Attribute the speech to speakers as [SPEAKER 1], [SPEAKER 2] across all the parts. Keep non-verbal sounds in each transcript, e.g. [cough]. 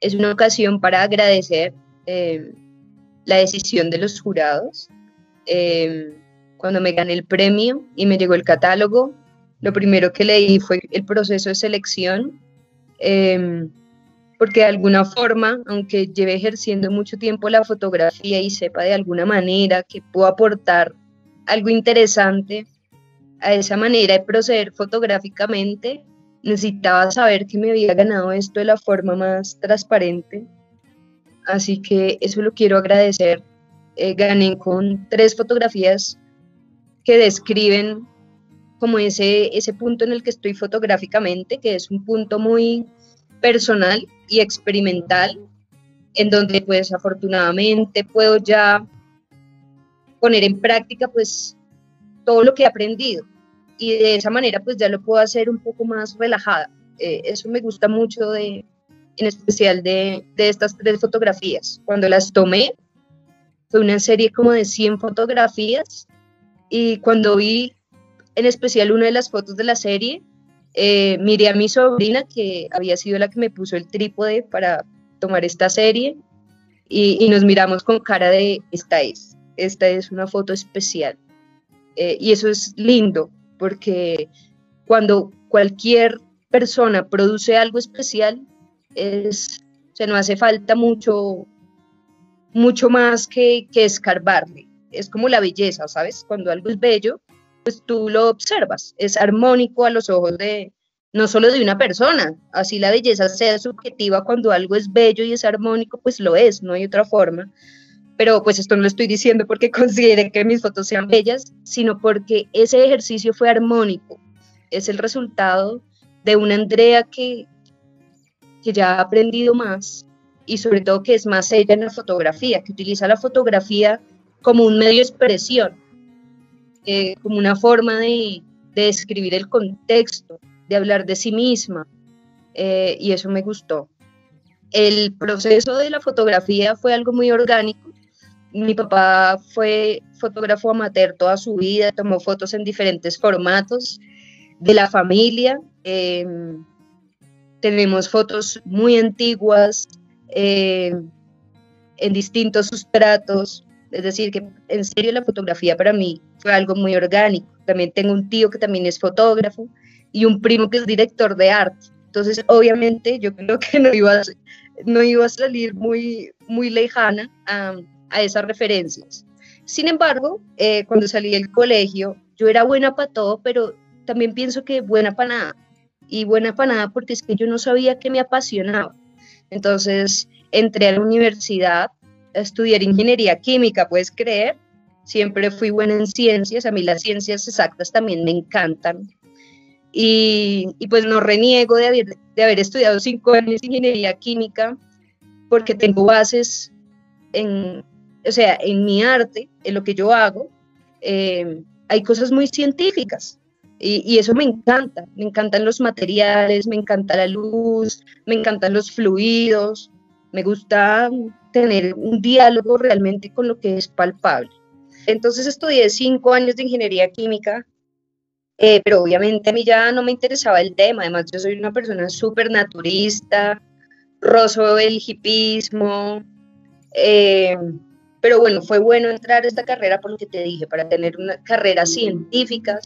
[SPEAKER 1] es una ocasión para agradecer eh, la decisión de los jurados. Eh, cuando me gané el premio y me llegó el catálogo, lo primero que leí fue el proceso de selección, eh, porque de alguna forma, aunque lleve ejerciendo mucho tiempo la fotografía y sepa de alguna manera que puedo aportar algo interesante a esa manera de proceder fotográficamente, necesitaba saber que me había ganado esto de la forma más transparente. Así que eso lo quiero agradecer. Eh, gané con tres fotografías que describen como ese, ese punto en el que estoy fotográficamente, que es un punto muy personal y experimental, en donde pues afortunadamente puedo ya poner en práctica pues todo lo que he aprendido y de esa manera pues ya lo puedo hacer un poco más relajada. Eh, eso me gusta mucho de, en especial de, de, estas tres fotografías. Cuando las tomé, fue una serie como de 100 fotografías y cuando vi en especial una de las fotos de la serie, eh, miré a mi sobrina que había sido la que me puso el trípode para tomar esta serie y, y nos miramos con cara de esta es, esta es una foto especial. Eh, y eso es lindo, porque cuando cualquier persona produce algo especial, es, se no hace falta mucho, mucho más que, que escarbarle. Es como la belleza, ¿sabes? Cuando algo es bello, pues tú lo observas, es armónico a los ojos de no solo de una persona, así la belleza sea subjetiva cuando algo es bello y es armónico, pues lo es, no hay otra forma pero pues esto no lo estoy diciendo porque [laughs] considere que mis fotos sean bellas, sino porque ese ejercicio fue armónico. Es el resultado de una Andrea que, que ya ha aprendido más y sobre todo que es más ella en la fotografía, que utiliza la fotografía como un medio de expresión, eh, como una forma de, de, describir el contexto, de hablar de sí misma, eh, y eso me gustó. El proceso de la fotografía fue algo muy orgánico, mi papá fue fotógrafo amateur toda su vida, tomó fotos en diferentes formatos de la familia. Em, tenemos fotos muy antiguas em, en distintos sustratos. Es decir, que en serio la fotografía para mí fue algo muy orgánico. También tengo un tío que también es fotógrafo y un primo que es director de arte. Entonces, obviamente, yo creo que no iba a, no iba a salir muy, muy lejana a, a esas referencias. Sin embargo, eh, cuando salí del colegio, yo era buena para todo, pero también pienso que buena para nada. Y buena para nada porque es que yo no sabía que me apasionaba. Entonces, entré a la universidad a estudiar ingeniería química, puedes creer. Siempre fui buena en ciencias, a mí las ciencias exactas también me encantan. Y, y pues no reniego de haber, de haber estudiado cinco años de ingeniería química porque tengo bases en, o sea, en mi arte, en lo que yo hago, eh, hay cosas muy científicas y, eso me encanta. Me encantan los materiales, me encanta la luz, me encantan los fluidos, me gusta tener un diálogo realmente con lo que es palpable. Entonces estudié cinco años de ingeniería química, eh, pero obviamente a mí ya no me interesaba el tema. Además, yo soy una persona súper naturista, rozo el hipismo. Eh, pero bueno, fue bueno entrar a esta carrera por lo que te dije, para tener una carrera científica.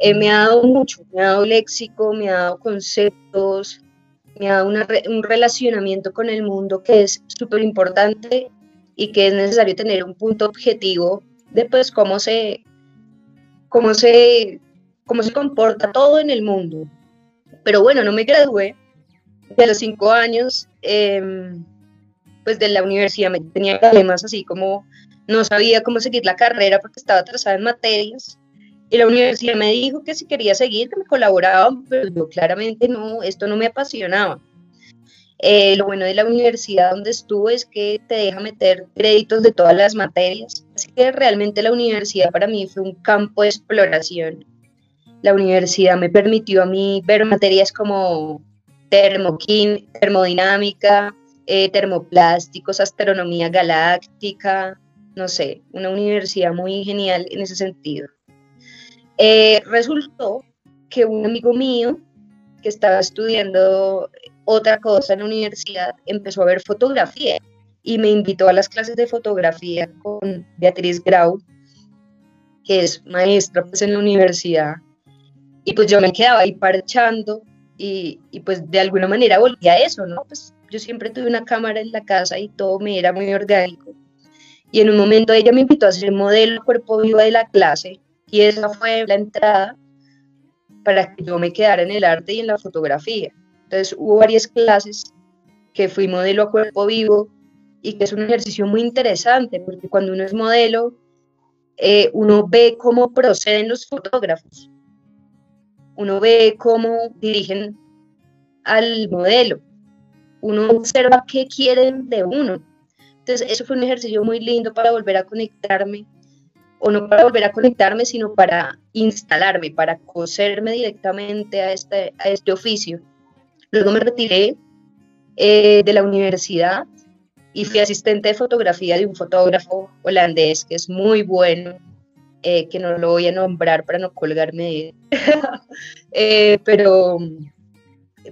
[SPEAKER 1] Eh, me ha dado mucho, me ha dado léxico, me ha dado conceptos, me ha dado un relacionamiento con el mundo que es súper importante y que es necesario tener un punto objetivo de pues cómo se, cómo se, cómo se comporta todo en el mundo. Pero bueno, no me gradué de los cinco años. Eh, pues de la universidad me tenía problemas así como no sabía cómo seguir la carrera porque estaba atrasada en materias. Y la universidad me dijo que si quería seguir, que me colaboraban, pero yo claramente no, esto no me apasionaba. Eh, lo bueno de la universidad donde estuve es que te deja meter créditos de todas las materias. Así que realmente la universidad para mí fue un campo de exploración. La universidad me permitió a mí ver materias como termodinámica, eh, termoplásticos, astronomía galáctica, no sé, una universidad muy genial en ese sentido. Eh, resultó que un amigo mío que estaba estudiando otra cosa en la universidad, empezó a ver fotografía y me invitó a las clases de fotografía con Beatriz Grau, que es maestra pues, en la universidad. Y pues yo me quedaba ahí parchando y, pues de alguna manera volví a eso, ¿no? Pues yo siempre tuve una cámara en la casa y todo me era muy orgánico. Y en un momento ella me invitó a ser modelo cuerpo vivo de la clase y esa fue la entrada para que yo me quedara en el arte y en la fotografía. Entonces hubo varias clases que fui modelo a cuerpo vivo y que es un ejercicio muy interesante porque cuando uno es modelo, eh, uno ve cómo proceden los fotógrafos, uno ve cómo dirigen al modelo, uno observa qué quieren de uno. Entonces, eso fue un ejercicio muy lindo para volver a conectarme, o no para volver a conectarme, sino para instalarme, para coserme directamente a este, a este oficio. Luego me retiré eh, de la universidad y fui asistente de fotografía de un fotógrafo holandés que es muy bueno, eh, que no lo voy a nombrar para no colgarme de él. [laughs] Eh, pero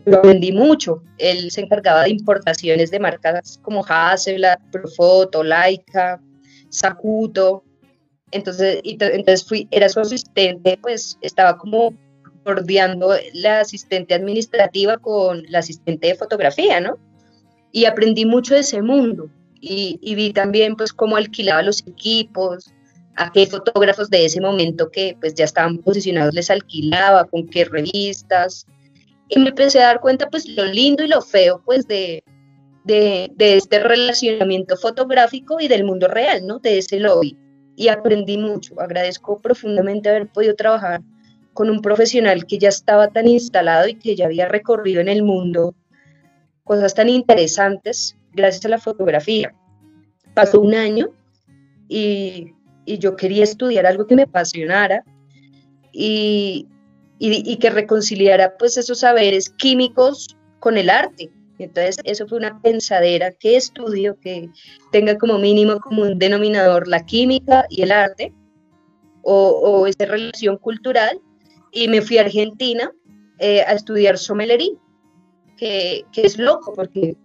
[SPEAKER 1] lo vendí mucho. Él se encargaba de importaciones de marcas como Hasselblad, Profoto, Leica, Sakuto. Entonces, entonces fui, era su asistente, pues estaba como bordeando la asistente administrativa con la asistente de fotografía, ¿no? Y aprendí mucho de ese mundo y, y vi también pues cómo alquilaba los equipos, a qué fotógrafos de ese momento que pues ya estaban posicionados les alquilaba, con qué revistas, y me empecé a dar cuenta pues lo lindo y lo feo pues de, de, de, este relacionamiento fotográfico y del mundo real, ¿no? De ese lobby. Y aprendí mucho. Agradezco profundamente haber podido trabajar con un profesional que ya estaba tan instalado y que ya había recorrido en el mundo cosas tan interesantes gracias a la fotografía. Pasó un año y, y yo quería estudiar algo que me apasionara y, y, que reconciliara pues esos saberes químicos con el arte. Entonces, eso fue una pensadera que estudio que tenga como mínimo como un denominador la química y el arte o, o esa relación cultural. Y me fui a Argentina eh, a estudiar sommellería, que, que, es loco porque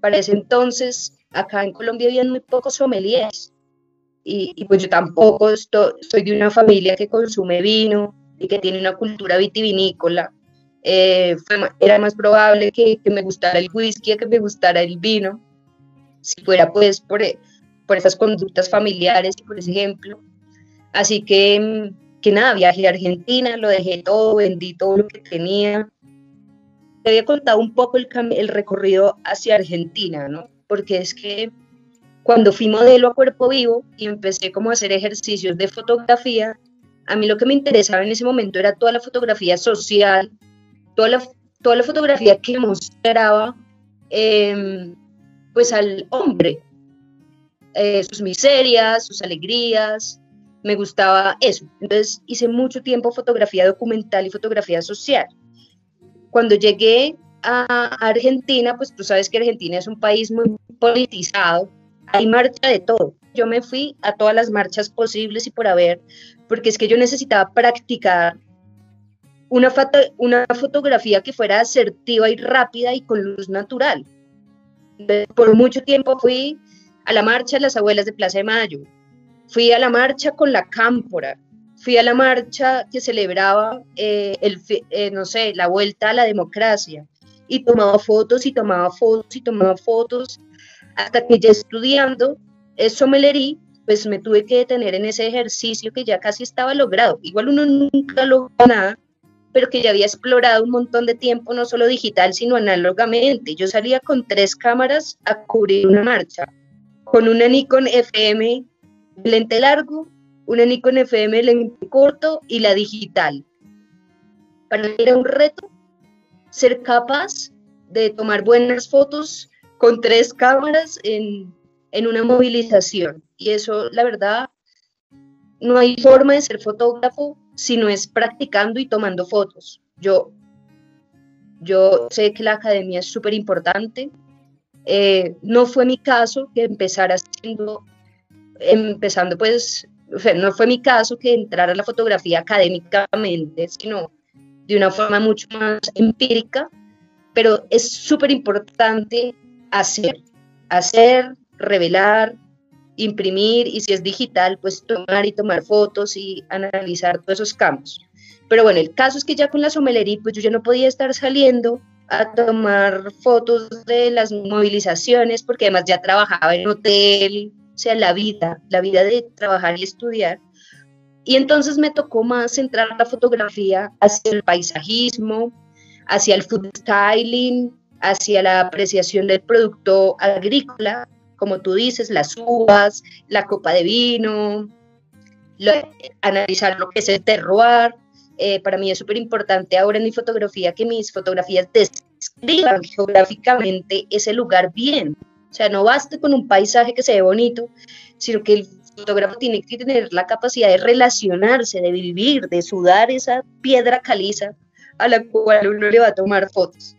[SPEAKER 1] para ese entonces acá en Colombia había muy pocos sommeliers. Y, y pues yo tampoco estoy, soy de una familia que consume vino, y que tiene una cultura vitivinícola, eh, era más probable que, que, me gustara el whisky que me gustara el vino, si fuera pues por, por esas conductas familiares, por ejemplo. Así que, que nada, viajé a Argentina, lo dejé todo, vendí todo lo que tenía. Te había contado un poco el, el recorrido hacia Argentina, ¿no? Porque es que cuando fui modelo a cuerpo vivo y empecé como a hacer ejercicios de fotografía, a mí lo que me interesaba en ese momento era toda la fotografía social, toda la, toda la fotografía que mostraba em, pues al hombre, eh, sus miserias, sus alegrías, me gustaba eso. Entonces hice mucho tiempo fotografía documental y fotografía social. Cuando llegué a Argentina, pues tú sabes que Argentina es un país muy politizado, hay marcha de todo. Yo me fui a todas las marchas posibles y por haber, porque es que yo necesitaba practicar una, foto, una fotografía que fuera asertiva y rápida y con luz natural. Por mucho tiempo fui a la marcha de las abuelas de Plaza de Mayo, fui a la marcha con la cámpora, fui a la marcha que celebraba, eh, el, eh, no sé, la vuelta a la democracia, y tomaba fotos y tomaba fotos y tomaba fotos, hasta que ya estudiando eso me leí pues me tuve que detener en ese ejercicio que ya casi estaba logrado. Igual uno nunca logra nada, pero que ya había explorado un montón de tiempo, no solo digital, sino análogamente. Yo salía con tres cámaras a cubrir una marcha, con una Nikon FM lente largo, una Nikon FM lente corto y la digital. Para mí era un reto ser capaz de tomar buenas fotos con tres cámaras en, en una movilización. Y eso, la verdad, no hay forma de ser fotógrafo si no es practicando y tomando fotos. Yo, yo sé que la academia es súper importante. Eh, no fue mi caso que empezara haciendo, empezando pues, no fue mi caso que entrara a la fotografía académicamente, sino de una forma mucho más empírica, pero es súper importante hacer, hacer, revelar, imprimir y si es digital, pues tomar y tomar fotos y analizar todos esos campos. Pero bueno, el caso es que ya con la somelería, pues yo ya no podía estar saliendo a tomar fotos de las movilizaciones, porque además ya trabajaba en hotel, o sea, la vida, la vida de trabajar y estudiar. Y entonces me tocó más centrar la fotografía hacia el paisajismo, hacia el food styling, hacia la apreciación del producto agrícola, como tú dices, las uvas, la copa de vino, analizar lo que es el terroir, eh, para mí es súper importante ahora en mi fotografía que mis fotografías describan geográficamente ese lugar bien. O sea, no basta con un paisaje que se ve bonito, sino que el fotógrafo tiene que tener la capacidad de relacionarse, de vivir, de sudar esa piedra caliza a la cual uno le va a tomar fotos.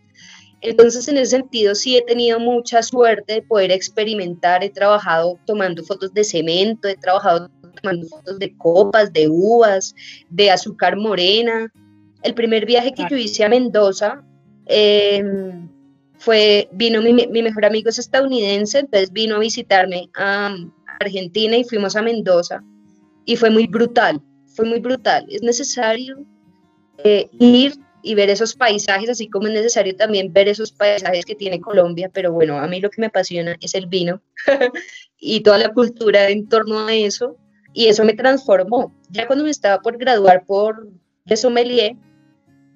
[SPEAKER 1] Entonces, en ese sentido, sí he tenido mucha suerte de poder experimentar. He trabajado tomando fotos de cemento, he trabajado tomando fotos de copas, de uvas, de azúcar morena. El primer viaje que yo hice a Mendoza em, fue, vino mi, mi, mejor amigo es estadounidense, entonces vino a visitarme a Argentina y fuimos a Mendoza y fue muy brutal, fue muy brutal. Es necesario eh, ir y ver esos paisajes, así como es necesario también ver esos paisajes que tiene Colombia, pero bueno, a mí lo que me apasiona es el vino [laughs] y toda la cultura en torno a eso y eso me transformó. Ya cuando me estaba por graduar por de sommelier,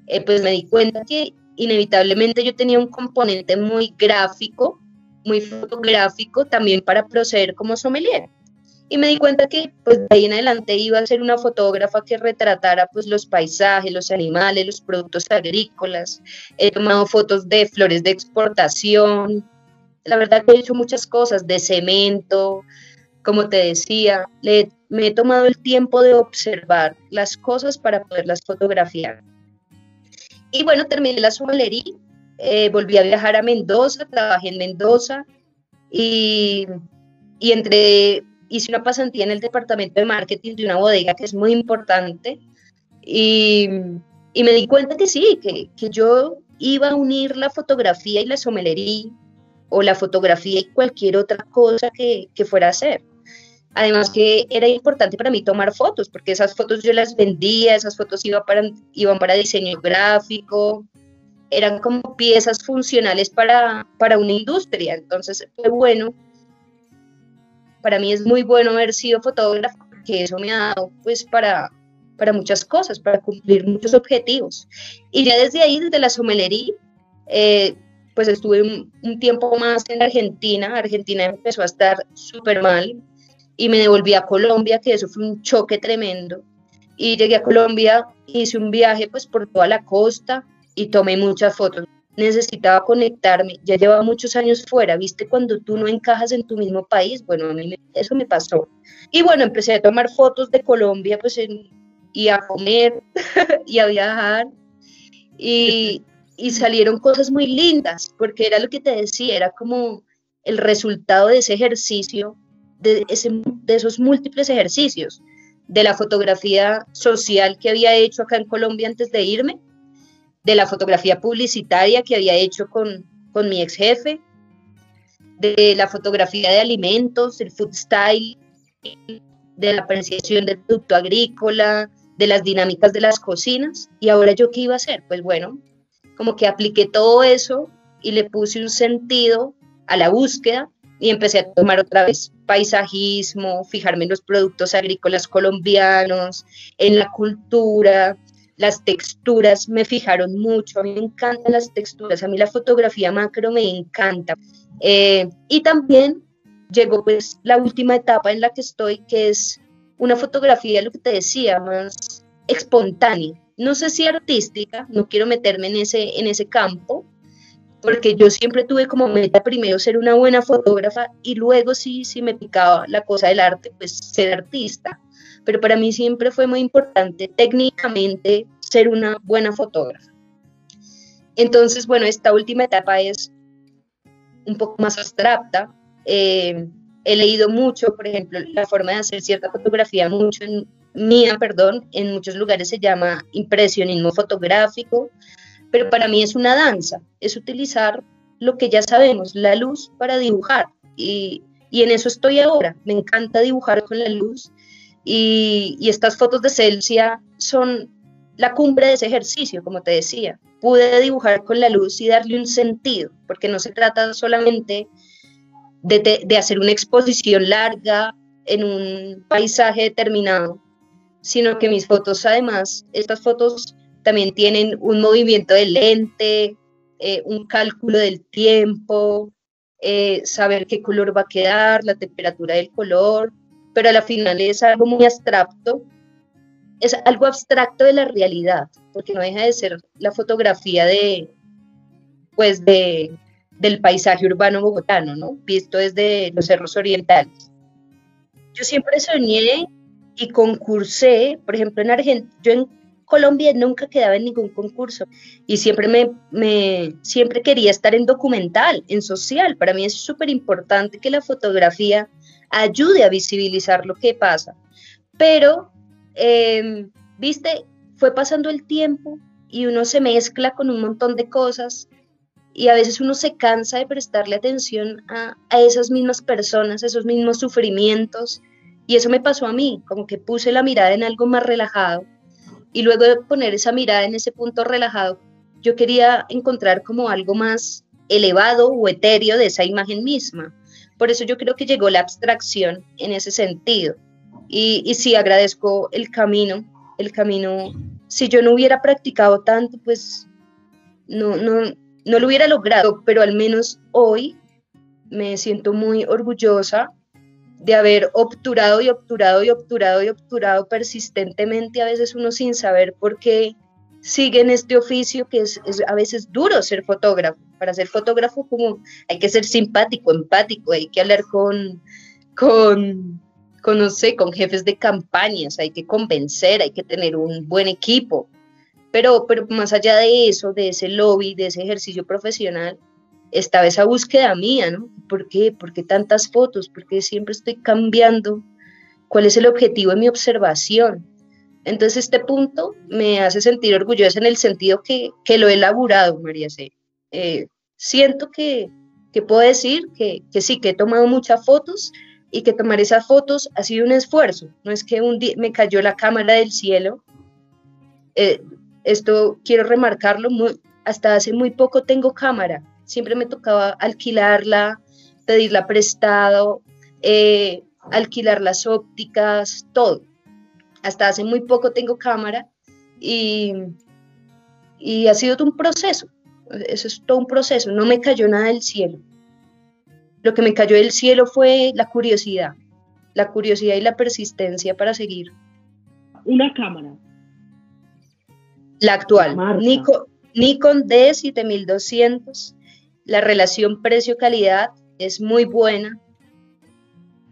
[SPEAKER 1] eh, pues me di cuenta que inevitablemente yo tenía un componente muy gráfico, muy fotográfico también para proceder como sommelier. Y me di cuenta que pues de ahí en adelante iba a ser una fotógrafa que retratara pues los paisajes, los animales, los productos agrícolas. He tomado fotos de flores de exportación. La verdad que he hecho muchas cosas, de cemento, como te decía, le, me he tomado el tiempo de observar las cosas para poderlas fotografiar. Y bueno, terminé la somalería, eh, volví a viajar a Mendoza, trabajé en Mendoza y, y entre, hice una pasantía en el departamento de marketing de una bodega que es muy importante y, y me di cuenta que sí, que, que, yo iba a unir la fotografía y la somelería o la fotografía y cualquier otra cosa que, que fuera a hacer. Además que era importante para mí tomar fotos, porque esas fotos yo las vendía, esas fotos iban para, iban para diseño gráfico, eran como piezas funcionales para, para una industria. Entonces fue bueno. Para mí es muy bueno haber sido fotógrafo, porque eso me ha dado pues para, para muchas cosas, para cumplir muchos objetivos. Y ya desde ahí, desde la somelería, eh, pues estuve un, un, tiempo más en Argentina. Argentina empezó a estar súper mal, y me devolví a Colombia, que eso fue un choque tremendo. Y llegué a Colombia, hice un viaje pues por toda la costa y tomé muchas fotos. Necesitaba conectarme, ya llevaba muchos años fuera, viste cuando tú no encajas en tu mismo país, bueno, a mí eso me pasó. Y bueno, empecé a tomar fotos de Colombia pues y a comer [laughs] y a viajar y, [laughs] y salieron cosas muy lindas, porque era lo que te decía, era como el resultado de ese ejercicio de, esos múltiples ejercicios, de la fotografía social que había hecho acá en Colombia antes de irme, de la fotografía publicitaria que había hecho con, con mi ex jefe, de la fotografía de alimentos, el food style, de la apreciación del producto agrícola, de las dinámicas de las cocinas. ¿Y ahora yo qué iba a hacer? Pues bueno, como que apliqué todo eso y le puse un sentido a la búsqueda y empecé a tomar otra vez paisajismo, fijarme en los productos agrícolas colombianos, en la cultura, las texturas me fijaron mucho, a mí me encantan las texturas, a mí la fotografía macro me encanta. Eh, y también llegó pues la última etapa en la que estoy, que es una fotografía, lo que te decía, más espontánea. No sé si artística, no quiero meterme en ese, en ese campo, porque yo siempre tuve como meta primero ser una buena fotógrafa y luego sí, sí me picaba la cosa del arte, pues ser artista. Pero para mí siempre fue muy importante técnicamente ser una buena fotógrafa. Entonces, bueno, esta última etapa es un poco más abstracta. Eh, he leído mucho, por ejemplo, la forma de hacer cierta fotografía, mucho en, mía, perdón, en muchos lugares se llama impresionismo fotográfico pero para mí es una danza, es utilizar lo que ya sabemos, la luz para dibujar. Y, en eso estoy ahora. Me encanta dibujar con la luz. Y, estas fotos de Celsia son la cumbre de ese ejercicio, como te decía. Pude dibujar con la luz y darle un sentido, porque no se trata solamente de, de hacer una exposición larga en un paisaje determinado, sino que mis fotos, además, estas fotos también tienen un movimiento de lente, eh, un cálculo del tiempo, eh, saber qué color va a quedar, la temperatura del color, pero a la final es algo muy abstracto, es algo abstracto de la realidad, porque no deja de ser la fotografía de, pues de, del paisaje urbano bogotano, ¿no? Visto desde los cerros orientales. Yo siempre soñé y concursé, por ejemplo, en Argentina, yo en Colombia nunca quedaba en ningún concurso y siempre me, me siempre quería estar en documental, en social. Para mí es súper importante que la fotografía ayude a visibilizar lo que pasa. Pero, em, viste, fue pasando el tiempo y uno se mezcla con un montón de cosas y a veces uno se cansa de prestarle atención a, a esas mismas personas, a esos mismos sufrimientos y eso me pasó a mí, como que puse la mirada en algo más relajado y luego de poner esa mirada en ese punto relajado, yo quería encontrar como algo más elevado o etéreo de esa imagen misma. Por eso yo creo que llegó la abstracción en ese sentido. Y, y sí, agradezco el camino, el camino. Si yo no hubiera practicado tanto, pues no, no, no lo hubiera logrado, pero al menos hoy me siento muy orgullosa de haber obturado y obturado y obturado y obturado persistentemente, a veces uno sin saber por qué sigue en este oficio que es, a veces duro ser fotógrafo. Para ser fotógrafo como hay que ser simpático, empático, hay que hablar con, con, con, no sé, con jefes de campañas, hay que convencer, hay que tener un buen equipo. Pero, pero más allá de eso, de ese lobby, de ese ejercicio profesional, estaba esa búsqueda mía, ¿no? ¿Por qué? ¿Por qué tantas fotos? ¿Por qué siempre estoy cambiando? ¿Cuál es el objetivo de mi observación? Entonces este punto me hace sentir orgullosa en el sentido que, lo he elaborado, María C. Eh, siento que, puedo decir que, sí, que he tomado muchas fotos y que tomar esas fotos ha sido un esfuerzo. No es que un día me cayó la cámara del cielo. Eh, esto quiero remarcarlo, hasta hace muy poco tengo cámara siempre me tocaba alquilarla, pedirla prestado, eh, alquilar las ópticas, todo. Hasta hace muy poco tengo cámara y, y ha sido todo un proceso. Eso es todo un proceso. No me cayó nada del cielo. Lo que me cayó del cielo fue la curiosidad, la curiosidad y la persistencia para seguir.
[SPEAKER 2] Una cámara.
[SPEAKER 1] La actual, Nikon, Nikon D7200 la relación precio-calidad es muy buena.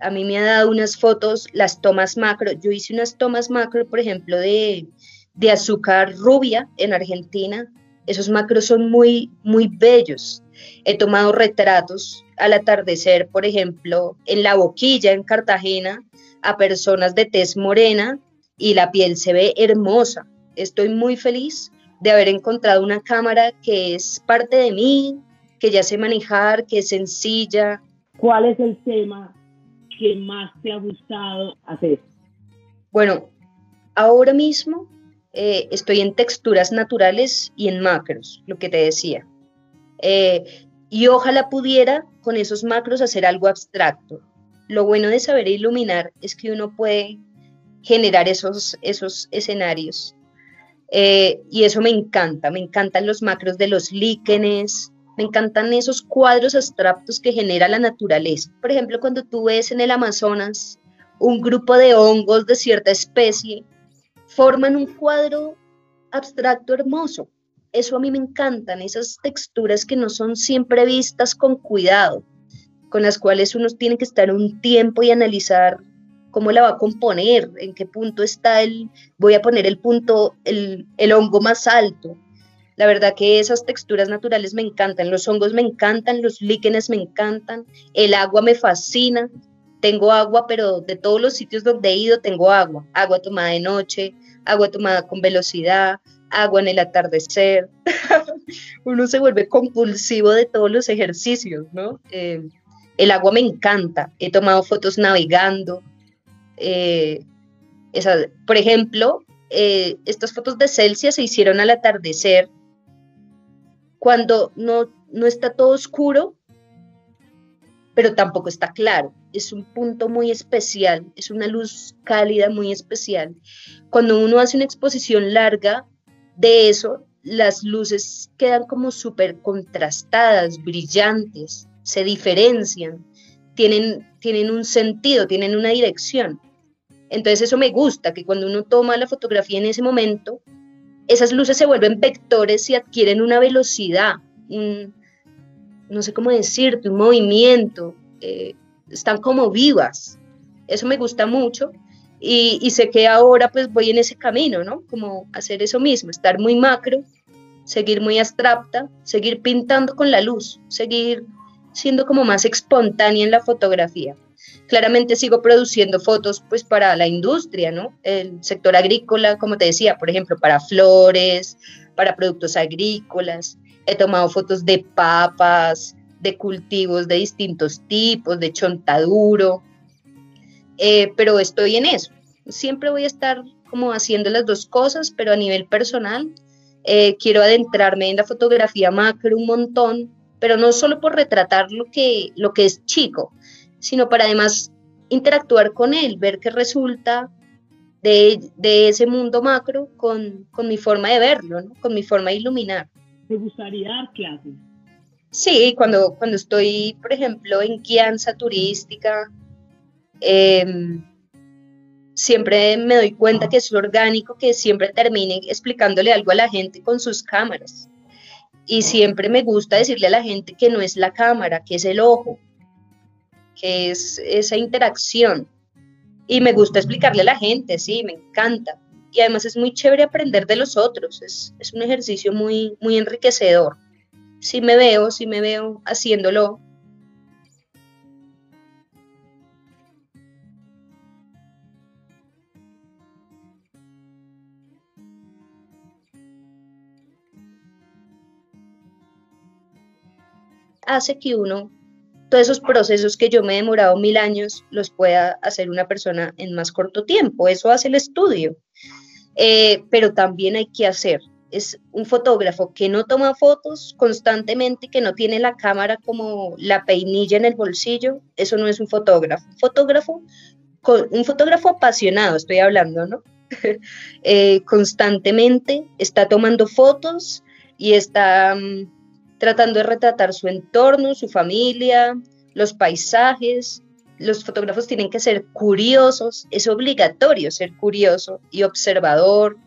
[SPEAKER 1] A mí me ha dado unas fotos, las tomas macro. Yo hice unas tomas macro, por ejemplo, de, azúcar rubia en Argentina. Esos macros son muy, muy bellos. He tomado retratos al atardecer, por ejemplo, en la boquilla, en Cartagena, a personas de tez morena y la piel se ve hermosa. Estoy muy feliz de haber encontrado una cámara que es parte de mí, que ya sé manejar, que es sencilla.
[SPEAKER 2] ¿Cuál es el tema que más te ha gustado hacer?
[SPEAKER 1] Bueno, ahora mismo eh, estoy en texturas naturales y en macros, lo que te decía. Eh, y ojalá pudiera con esos macros hacer algo abstracto. Lo bueno de saber iluminar es que uno puede generar esos, esos escenarios. Eh, y eso me encanta, me encantan los macros de los líquenes, me encantan esos cuadros abstractos que genera la naturaleza. Por ejemplo, cuando tú ves en el Amazonas un grupo de hongos de cierta especie, forman un cuadro abstracto hermoso. Eso a mí me encantan, esas texturas que no son siempre vistas con cuidado, con las cuales uno tiene que estar un tiempo y analizar cómo la va a componer, en qué punto está el, voy a poner el punto, el, el hongo más alto, la verdad que esas texturas naturales me encantan, los hongos me encantan, los líquenes me encantan, el agua me fascina. Tengo agua, pero de todos los sitios donde he ido tengo agua. Agua tomada de noche, agua tomada con velocidad, agua en el atardecer. [laughs] uno se vuelve compulsivo de todos los ejercicios, ¿no? Eh, el agua me encanta. He tomado fotos navegando. Eh, por ejemplo, eh, estas fotos de Celsius se hicieron al atardecer cuando no, no está todo oscuro, pero tampoco está claro. Es un punto muy especial, es una luz cálida muy especial. Cuando uno hace una exposición larga de eso, las luces quedan como súper contrastadas, brillantes, se diferencian, tienen, tienen un sentido, tienen una dirección. Entonces eso me gusta, que cuando uno toma la fotografía en ese momento, esas luces se vuelven vectores y adquieren una velocidad, no sé cómo decirte, un movimiento, eh, están como vivas. Eso me gusta mucho y, y, sé que ahora pues voy en ese camino, ¿no? Como hacer eso mismo, estar muy macro, seguir muy abstracta, seguir pintando con la luz, seguir siendo como más espontánea en la fotografía. Claramente sigo produciendo fotos pues para la industria, ¿no? El sector agrícola, como te decía, por ejemplo, para flores, para productos agrícolas. He tomado fotos de papas, de cultivos de distintos tipos, de chontaduro, eh, pero estoy en eso. Siempre voy a estar como haciendo las dos cosas, pero a nivel personal eh, quiero adentrarme en la fotografía macro un montón, pero no solo por retratar lo que, lo que es chico, sino para además interactuar con él, ver qué resulta de, ese mundo macro con, mi forma de verlo, con mi forma de iluminar.
[SPEAKER 2] ¿Te gustaría dar clases?
[SPEAKER 1] Sí, cuando, cuando estoy, por ejemplo, en guianza turística, em, siempre me doy cuenta que es orgánico que siempre termine explicándole algo a la gente con sus cámaras. Y siempre me gusta decirle a la gente que no es la cámara, que es el ojo, que es esa interacción. Y me gusta explicarle a la gente, sí, me encanta. Y además es muy chévere aprender de los otros, es, es un ejercicio muy, muy enriquecedor. Si me veo, si me veo haciéndolo, hace que uno, todos esos procesos que yo me he demorado mil años, los pueda hacer una persona en más corto tiempo. Eso hace el estudio. Eh, pero también hay que hacer. Es un fotógrafo que no toma fotos constantemente, que no tiene la cámara como la peinilla en el bolsillo. Eso no es un fotógrafo. Un fotógrafo, un fotógrafo apasionado, estoy hablando, ¿no? [laughs] Eh, constantemente está tomando fotos y está mm, tratando de retratar su entorno, su familia, los paisajes. Los fotógrafos tienen que ser curiosos, es obligatorio ser curioso y observador.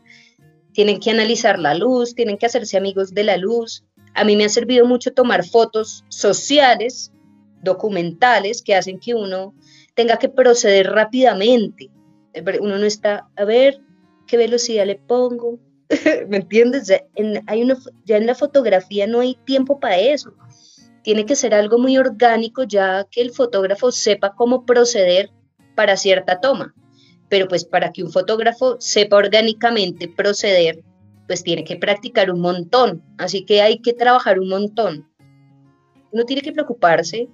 [SPEAKER 1] Tienen que analizar la luz, tienen que hacerse amigos de la luz. A mí me ha servido mucho tomar fotos sociales, documentales, que hacen que uno tenga que proceder rápidamente. Uno no está, a ver, qué velocidad le pongo, [laughs] ¿me entiendes? Ya en, hay una, ya en la fotografía no hay tiempo para eso. Tiene que ser algo muy orgánico ya que el fotógrafo sepa cómo proceder para cierta toma. Pero pues para que un fotógrafo sepa orgánicamente proceder, pues tiene que practicar un montón. Así que hay que trabajar un montón. Uno tiene que preocuparse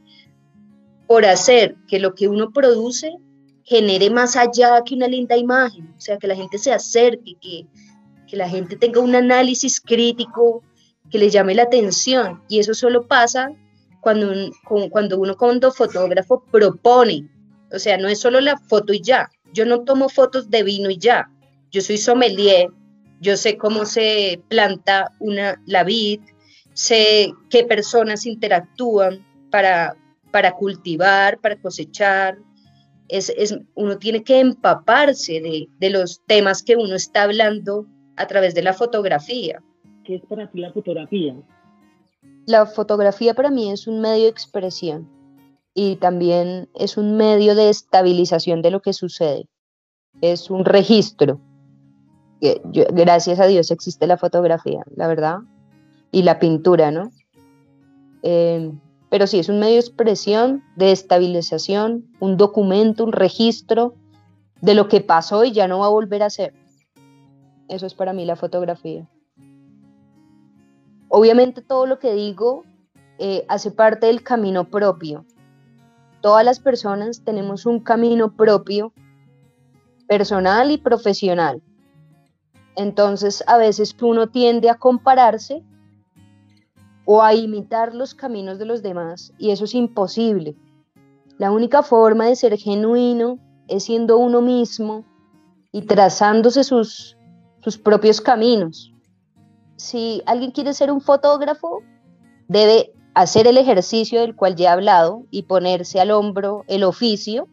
[SPEAKER 1] por hacer que lo que uno produce genere más allá que una linda imagen, o sea, que la gente se acerque, que, que la gente tenga un análisis crítico que le llame la atención. Y eso solo pasa cuando, cuando uno como fotógrafo propone. O sea, no es solo la foto y ya. Yo no tomo fotos de vino y ya. Yo soy sommelier, yo sé cómo se planta una, la vid, sé qué personas interactúan para, para cultivar, para cosechar. Es, es, uno tiene que empaparse de, de los temas que uno está hablando a través de la fotografía.
[SPEAKER 2] ¿Qué es para ti la fotografía?
[SPEAKER 1] La fotografía para mí es un medio de expresión y también es un medio de estabilización de lo que sucede. Es un registro. gracias a Dios existe la fotografía, la verdad, y la pintura, ¿no? Eh, pero sí, es un medio de expresión, de estabilización, un documento, un registro de lo que pasó y ya no va a volver a ser. Eso es para mí la fotografía. obviamente todo lo que digo eh, hace parte del camino propio. Todas las personas tenemos un camino propio, personal y profesional. Entonces a veces uno tiende a compararse o a imitar los caminos de los demás y eso es imposible. La única forma de ser genuino es siendo uno mismo y trazándose sus, sus propios caminos. Si alguien quiere ser un fotógrafo, debe hacer el ejercicio del cual ya he hablado y ponerse al hombro el oficio,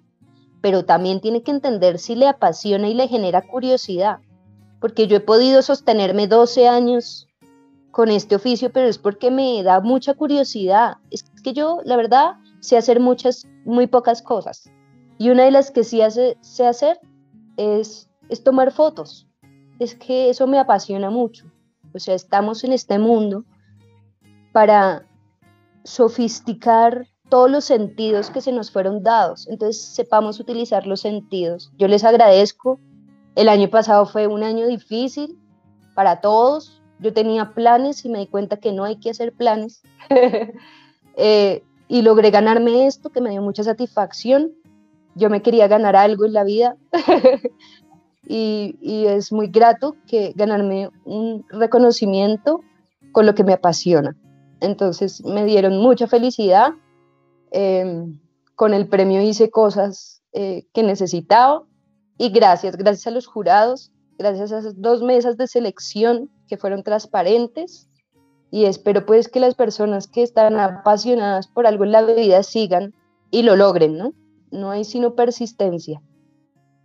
[SPEAKER 1] pero también tiene que entender si le apasiona y le genera curiosidad, porque yo he podido sostenerme 12 años con este oficio, pero es porque me da mucha curiosidad. Es que yo, la verdad, sé hacer muchas, muy pocas cosas. Y una de las que sí sé hacer es, es tomar fotos. Es que eso me apasiona mucho. O sea, estamos en este mundo para sofisticar todos los sentidos que se nos fueron dados. Entonces, sepamos utilizar los sentidos. Yo les agradezco. El año pasado fue un año difícil para todos, yo tenía planes y me di cuenta que no hay que hacer planes. [laughs] Eh, y logré ganarme esto que me dio mucha satisfacción. Yo me quería ganar algo en la vida [laughs] y, es muy grato que ganarme un reconocimiento con lo que me apasiona. Entonces me dieron mucha felicidad. Em, con el premio hice cosas eh, que necesitaba y gracias, gracias a los jurados, gracias a esas dos mesas de selección que fueron transparentes y espero pues que las personas que están apasionadas por algo en la vida sigan y lo logren, ¿no? No hay sino persistencia.